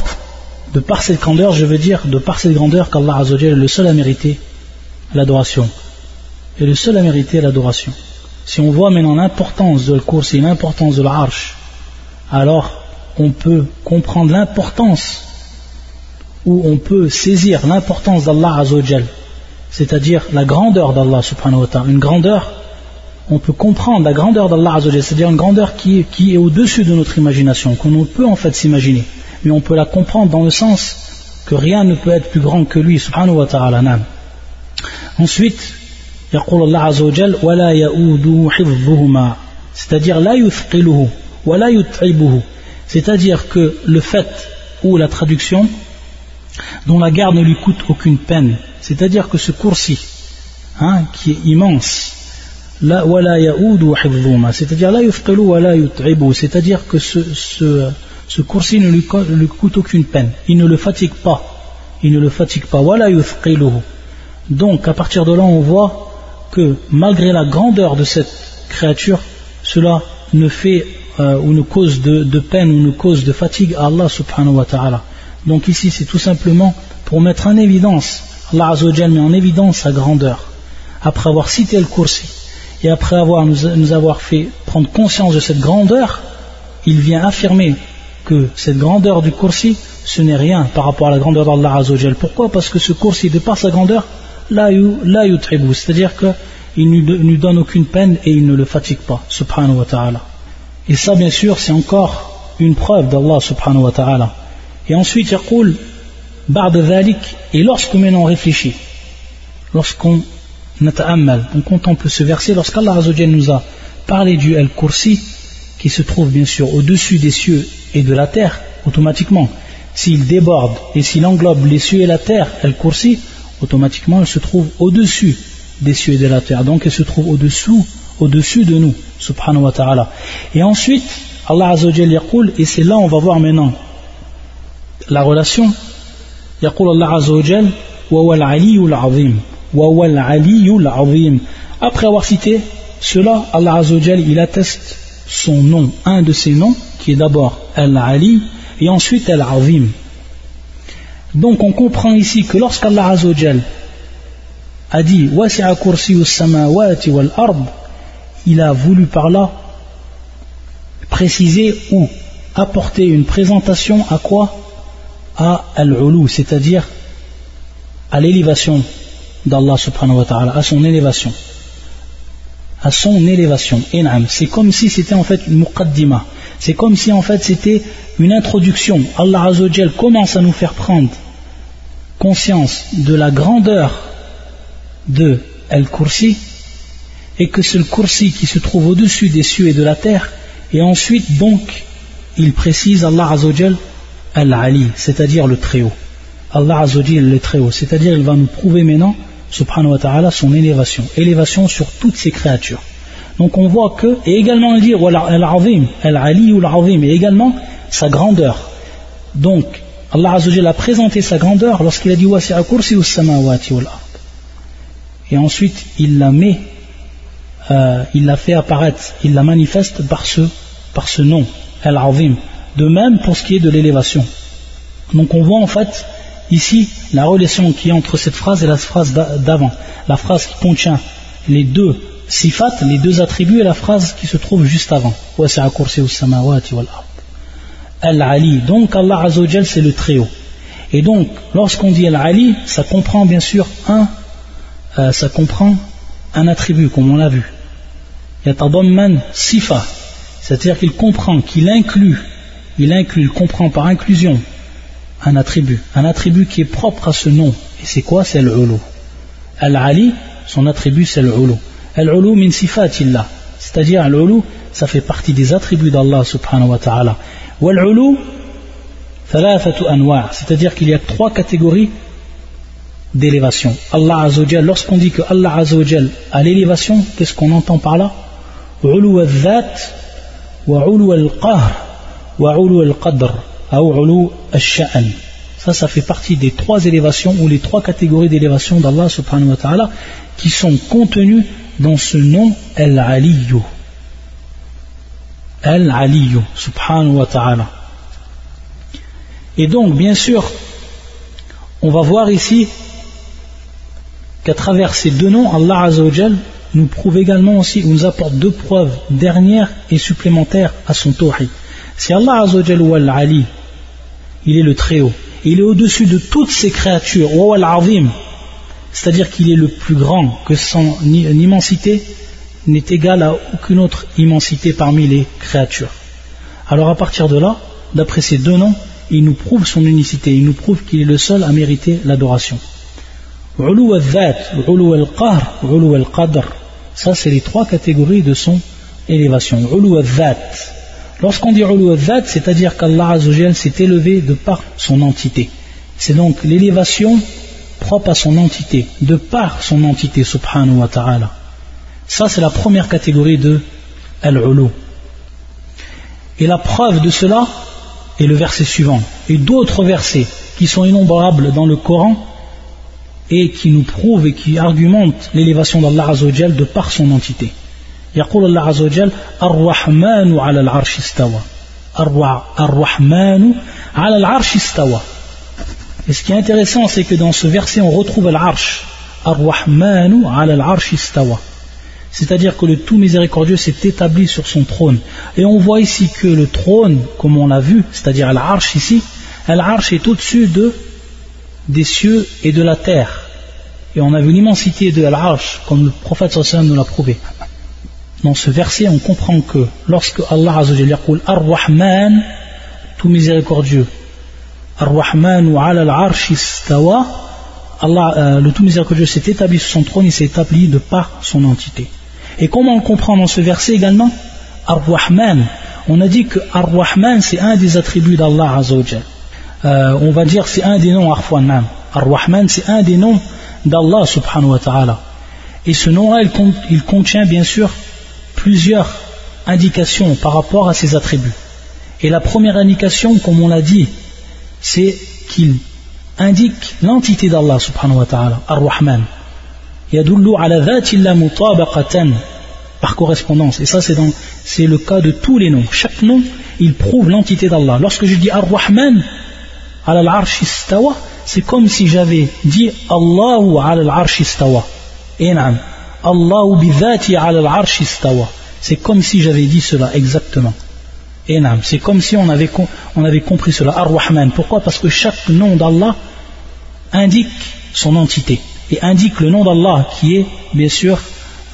De par cette grandeur, je veux dire, de par cette grandeur qu'Allah Azzawajal est le seul à mériter l'adoration. Et le seul à mériter l'adoration. Si on voit maintenant l'importance de course et l'importance de l'arche, alors on peut comprendre l'importance ou on peut saisir l'importance d'Allah Azzawajal c'est-à-dire la grandeur d'Allah subhanahu une grandeur on peut comprendre la grandeur d'Allah c'est-à-dire une grandeur qui est, qui est au-dessus de notre imagination, qu'on ne peut en fait s'imaginer, mais on peut la comprendre dans le sens que rien ne peut être plus grand que lui, subhanahu wa ta'ala. Ensuite, يقول الله عز وجل ولا يؤوده حفظهما c'est-à-dire la yuthqiluhu wa la yut'ibuhu c'est-à-dire que le fait ou la traduction dont la garde ne lui coûte aucune peine c'est-à-dire que ce coursi hein, qui est immense c'est-à-dire c'est-à-dire que ce, ce, ce coursier ne lui, coûte aucune peine, il ne le fatigue pas, il ne le fatigue pas, donc à partir de là on voit que malgré la grandeur de cette créature, cela ne fait euh, ou ne cause de, peine ou ne cause de fatigue à Allah subhanahu wa ta'ala. Donc ici c'est tout simplement pour mettre en évidence, Allah met en évidence sa grandeur, après avoir cité le coursier et après avoir nous, avoir fait prendre conscience de cette grandeur, il vient affirmer que cette grandeur du coursi, ce n'est rien par rapport à la grandeur d'Allah Azzawajal. Pourquoi? Parce que ce coursi, de par sa grandeur, la yutribu, c'est-à-dire qu'il ne lui donne aucune peine et il ne le fatigue pas, subhanahu wa ta'ala. Et ça, bien sûr, c'est encore une preuve d'Allah subhanahu wa ta'ala. Et ensuite, il coule, et lorsque maintenant on réfléchit, lorsqu'on on contemple ce verset lorsqu'Allah nous a parlé du Al-Kursi qui se trouve bien sûr au-dessus des cieux et de la terre automatiquement. S'il déborde et s'il englobe les cieux et la terre Al-Kursi automatiquement il se trouve au-dessus des cieux et de la terre. Donc il se trouve au-dessous au-dessus de nous subhanahu wa ta'ala. Et ensuite Allah Azzawajal yaqul et c'est là on va voir maintenant la relation. Yaqul Allah Azzawajal wa wal aliyyul azim après avoir cité cela, Allah Azzawajal, il atteste son nom, un de ses noms, qui est d'abord Al-Ali et ensuite Al-Azim. Donc on comprend ici que lorsqu'Allah Azzawajal a dit il a voulu par là préciser ou apporter une présentation à quoi? À Al-Ulu, c'est-à-dire à l'élévation d'Allah à son élévation. À son élévation. C'est comme si c'était en fait une muqaddima. C'est comme si en fait c'était une introduction. Allah Azzawajal commence à nous faire prendre conscience de la grandeur de Al-Kursi et que c'est le Kursi qui se trouve au-dessus des cieux et de la terre et ensuite donc il précise Allah Azzawajal Al-Ali, c'est-à-dire le Très-Haut. Allah Azzawajal le Très-Haut, c'est-à-dire il va nous prouver maintenant subhanahu wa son élévation, élévation sur toutes ses créatures. Donc on voit que, et également il dit, al-azim, al-ali ou al-azim, et également sa grandeur. Donc, Allah Azzawajal a présenté sa grandeur lorsqu'il a dit wasi'a kursi samawati wal ard. Et ensuite, il la met, euh, il la fait apparaître, il la manifeste par ce, par ce nom, al-azim. De même pour ce qui est de l'élévation. Donc on voit en fait Ici, la relation qui est entre cette phrase et la phrase d'avant, la phrase qui contient les deux sifat, les deux attributs et la phrase qui se trouve juste avant. Al-Ali, donc Allah Azzawajal c'est le très haut. Et donc, lorsqu'on dit Al-Ali, ça comprend bien sûr un, euh, ça comprend un attribut, comme on l'a vu. Yatadamman sifa, c'est-à-dire qu'il comprend, qu'il inclut, il inclut, il comprend par inclusion un attribut, un attribut qui est propre à ce nom. Et c'est quoi? C'est l'ulu. Al-Ali, son attribut c'est l'ulu. Al-ulu min sifatillah. C'est-à-dire l'ulu, ça fait partie des attributs d'Allah subhanahu wa ta'ala. Wal-ulu, anwa' c'est-à-dire qu'il y a trois catégories d'élévation. Allah Azzawajal, lorsqu'on dit que Allah Azzawajal a l'élévation, qu'est-ce qu'on entend par là? Ulu al-dhat, wa ulu al-qahr, ulu al-qadr. Ça, ça fait partie des trois élévations ou les trois catégories d'élévation d'Allah subhanahu wa ta'ala qui sont contenues dans ce nom Al-Aliyu. Al-Aliyu subhanahu wa ta'ala. Et donc, bien sûr, on va voir ici qu'à travers ces deux noms, Allah Azzawajal nous prouve également aussi, nous apporte deux preuves dernières et supplémentaires à son tawhid. Si Allah Azzawajal ou Al-Ali il est le Très-Haut. Il est au-dessus de toutes ces créatures. C'est-à-dire qu'il est le plus grand, que son immensité n'est égal à aucune autre immensité parmi les créatures. Alors à partir de là, d'après ces deux noms, il nous prouve son unicité, il nous prouve qu'il est le seul à mériter l'adoration. Ça, c'est les trois catégories de son élévation. Lorsqu'on dit c'est-à-dire qu'Allah s'est élevé de par son entité. C'est donc l'élévation propre à son entité, de par son entité, subhanahu wa ta'ala. Ça, c'est la première catégorie de Al-Ulu. Et la preuve de cela est le verset suivant. Et d'autres versets qui sont innombrables dans le Coran et qui nous prouvent et qui argumentent l'élévation d'Allah Azzawajal de par son entité. يقول الله عز وجل الرحمن على العرش استوى الرحمن على العرش استوى Et ce qui est intéressant, c'est que dans ce verset, on retrouve l'arche. Ar-Rahmanu ala al-arsh istawa. C'est-à-dire que le tout miséricordieux s'est établi sur son trône. Et on voit ici que le trône, comme on l'a vu, c'est-à-dire l'arche ici, l'arche est au-dessus de, des cieux et de la terre. Et on a vu l'immensité de l'arche, comme le prophète sallallahu nous l'a prouvé. Dans ce verset, on comprend que lorsque Allah Azzawajal dit Ar-Rahman, tout miséricordieux, Ar-Rahman ala al-arsh istawa, Allah, euh, le tout miséricordieux s'est établi sur son trône, il s'est établi de par son entité. Et comment on comprend dans ce verset également? Ar-Rahman. On a dit que Ar-Rahman c'est un des attributs d'Allah Azzawajal. Euh, on va dire c'est un des noms Ar-Rahman. Ar-Rahman c'est un des noms d'Allah subhanahu wa ta'ala. Et ce nom-là, il contient bien sûr plusieurs indications par rapport à ses attributs. Et la première indication, comme on l'a dit, c'est qu'il indique l'entité d'Allah subhanahu wa ta'ala, Ar-Rahman. Yadullu ala dhatillah mutabaqatan par correspondance. Et ça, c'est le cas de tous les noms. Chaque nom, il prouve l'entité d'Allah. Lorsque je dis Ar-Rahman, ala al-arsh c'est comme si j'avais dit Allahu ala al-arsh istawa. Enam. Allahu bi dhati ala al-arsh istawa. C'est comme si j'avais dit cela exactement. C'est comme si on avait, on avait compris cela. Ar-Rahman. Pourquoi? Parce que chaque nom d'Allah indique son entité et indique le nom d'Allah qui est bien sûr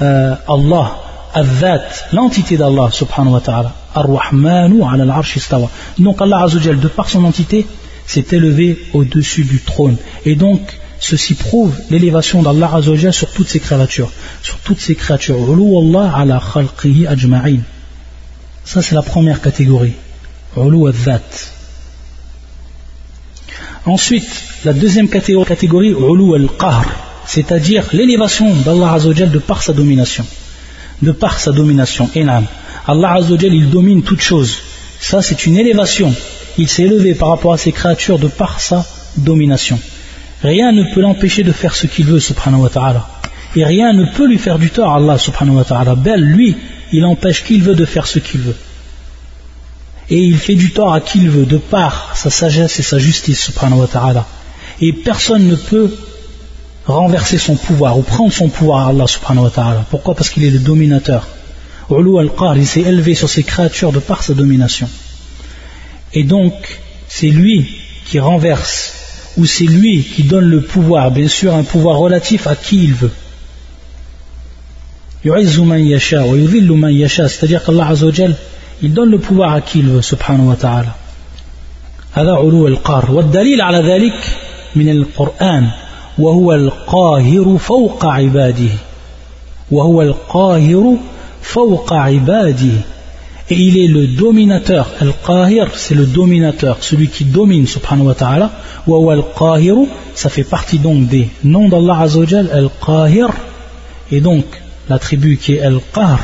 euh, Allah, Al-Dhat, l'entité d'Allah subhanahu wa ta'ala. Ar-Rahmanu ala al-arsh istawa. Donc Allah Azzawajal, de par son entité, s'est élevé au-dessus du trône. Et donc, ceci prouve l'élévation d'Allah Azzawajal sur toutes ses créatures. Sur toutes ses créatures. Ajma'in. Ça, c'est la première catégorie. al Ensuite, la deuxième catégorie, al-qahr, c'est-à-dire l'élévation d'Allah Azzawajal de par sa domination. De par sa domination, enam. Allah Azzawajal, il domine toutes choses. Ça, c'est une élévation. Il s'est élevé par rapport à ses créatures de par sa domination. Rien ne peut l'empêcher de faire ce qu'il veut, subhanahu wa ta'ala. Et rien ne peut lui faire du tort, Allah subhanahu wa ta'ala. Bel, lui, il empêche qui il veut de faire ce qu'il veut. Et il fait du tort à qui il veut, de par sa sagesse et sa justice, subhanahu wa ta'ala. Et personne ne peut renverser son pouvoir ou prendre son pouvoir à Allah subhanahu wa ta'ala. Pourquoi? Parce qu'il est le dominateur. Ulu al-Qar, il s'est élevé sur ses créatures de par sa domination. Et donc, c'est lui qui renverse, ou c'est lui qui donne le pouvoir, bien sûr un pouvoir relatif à qui il veut c'est-à-dire qu'Allah Azzawajal il donne le pouvoir à qui il veut subhanahu wa ta'ala هذا علو القار والدليل على ذلك من القرآن وهو القاهر فوق عباده وهو القاهر فوق عباده et il est le dominateur. Al-Qahir, c'est le dominateur, celui qui domine, subhanahu wa ta'ala. Wa al-Qahiru, ça fait partie donc des noms d'Allah Azzawajal, Al-Qahir, et donc la tribu qui est Al-Qahr.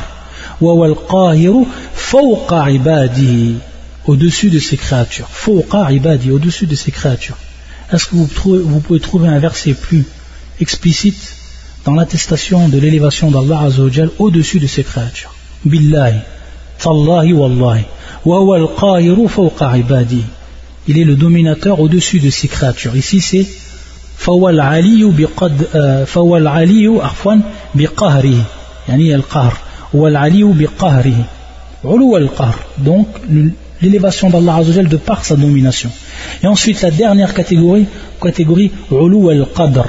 Wa al-Qahiru, fawqa ibadihi, au-dessus de ses créatures. Fawqa ibadihi, au-dessus de ses créatures. Est-ce que vous, pouvez trouver un verset plus explicite dans l'attestation de l'élévation d'Allah Azzawajal au-dessus de ses créatures? Billahi. tallahi wallahi, wa al-Qahiru fawqa ibadihi. Il est le dominateur au-dessus de ses créatures. Ici c'est فهو العلي بقد فهو العلي عفوا بقهره يعني القهر هو العلي بقهره علو القهر donc l'élévation d'Allah Azzawajal de par sa domination et ensuite la dernière catégorie catégorie علو القدر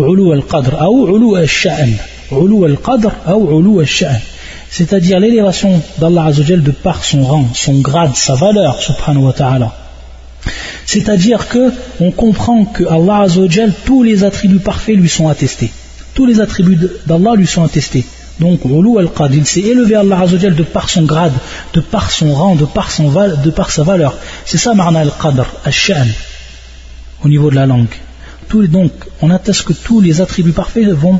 علو القدر أو علو الشأن علو القدر أو علو الشأن c'est-à-dire l'élévation d'Allah Azzawajal de par son rang, son grade, sa valeur, subhanahu wa ta'ala. C'est-à-dire que on comprend que Allah Azzawajal, tous les attributs parfaits lui sont attestés. Tous les attributs d'Allah lui sont attestés. Donc, al-Qad, il s'est élevé Allah Azzawajal de par son grade, de par son rang, de par, sa valeur. C'est ça, Marna al-Qadr, al-Sha'an, au niveau de la langue. donc, on atteste que tous les attributs parfaits vont,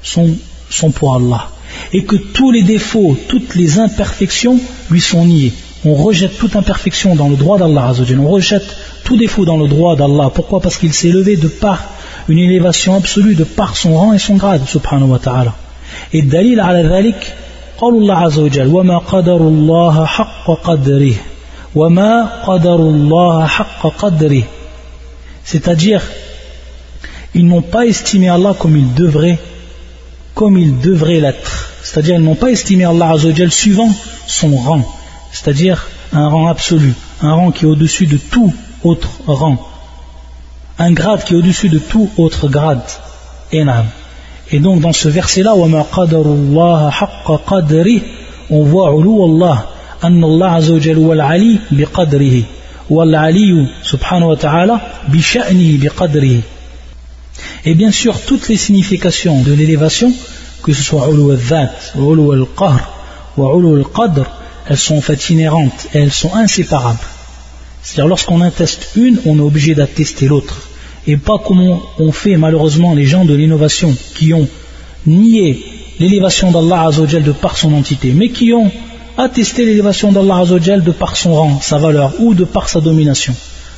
sont, sont pour Allah et que tous les défauts, toutes les imperfections lui sont niés. On rejette toute imperfection dans le droit d'Allah on rejette tout défaut dans le droit d'Allah. Pourquoi Parce qu'il s'est élevé de par une élévation absolue, de par son rang et son grade, subhanahu wa ta'ala. Et dalil ala dhalik, قال الله عز وجل وما قدر الله حق قدره وما قدر الله حق قدره c'est-à-dire ils n'ont pas estimé Allah comme ils devraient comme il devrait l'être. C'est-à-dire, ils n'ont pas estimé Allah Azzawajal suivant son rang, c'est-à-dire un rang absolu, un rang qui est au-dessus de tout autre rang, un grade qui est au-dessus de tout autre grade. Et donc, dans ce verset-là, on voit Allah, أن الله عز وجل هو العلي بقدره والعلي سبحانه وتعالى بشأنه بقدره et bien sûr, toutes les significations de l'élévation, que ce soit ulu al-dhat, ulu al-qahr ou ulu al-qadr, elles sont en fait inhérentes et elles sont inséparables. C'est-à-dire lorsqu'on atteste une, on est obligé d'attester l'autre. Et pas comme on fait malheureusement les gens de l'innovation qui ont nié l'élévation d'Allah Azzawajal de par son entité, mais qui ont attesté l'élévation d'Allah Azzawajal de par son rang, sa valeur ou de par sa domination.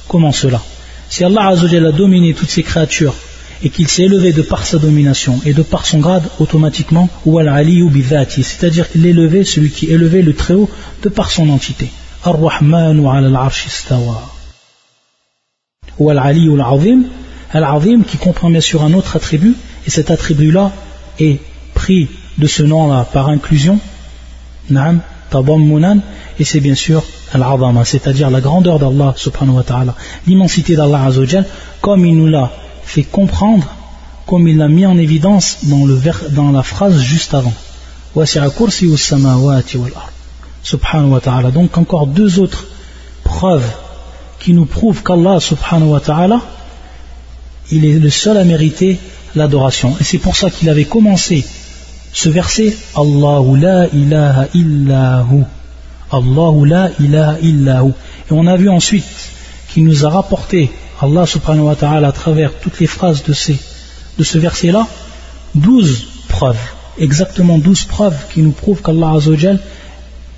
Comment cela? Si Allah Azzawajal a dominé toutes ces créatures et qu'il s'est élevé de par sa domination et de par son grade automatiquement ou al ou c'est-à-dire qu'il est élevé celui qui élevé le très haut de par son entité. Ar-rahman al-arsh istawa. Ou al-ali ou al-azim. Al-azim qui comprend bien sûr un autre attribut et cet attribut là est pris de ce nom là par inclusion. Na'am et c'est bien sûr al-azama c'est-à-dire la grandeur d'Allah subhanahu wa ta'ala l'immensité d'Allah azawajal comme il nous l'a fait comprendre comme il l'a mis en évidence dans, le dans la phrase juste avant. Subhanahu wa ta'ala. Donc encore deux autres preuves qui nous prouvent qu'Allah subhanahu wa ta'ala, il est le seul à mériter l'adoration. Et c'est pour ça qu'il avait commencé ce verset Allahu la ilaha illahu. Allahu la ilaha illahu. Et on a vu ensuite qu'il nous a rapporté Allah subhanahu wa ta'ala à travers toutes les phrases de, ces, ce verset-là, douze preuves, exactement douze preuves qui nous prouvent qu'Allah azawajal,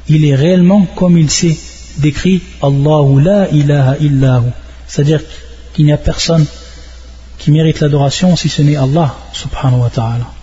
il est réellement comme il s'est décrit Allahu la ilaha illahu. C'est-à-dire qu'il n'y a personne qui mérite l'adoration si ce n'est Allah subhanahu wa ta'ala.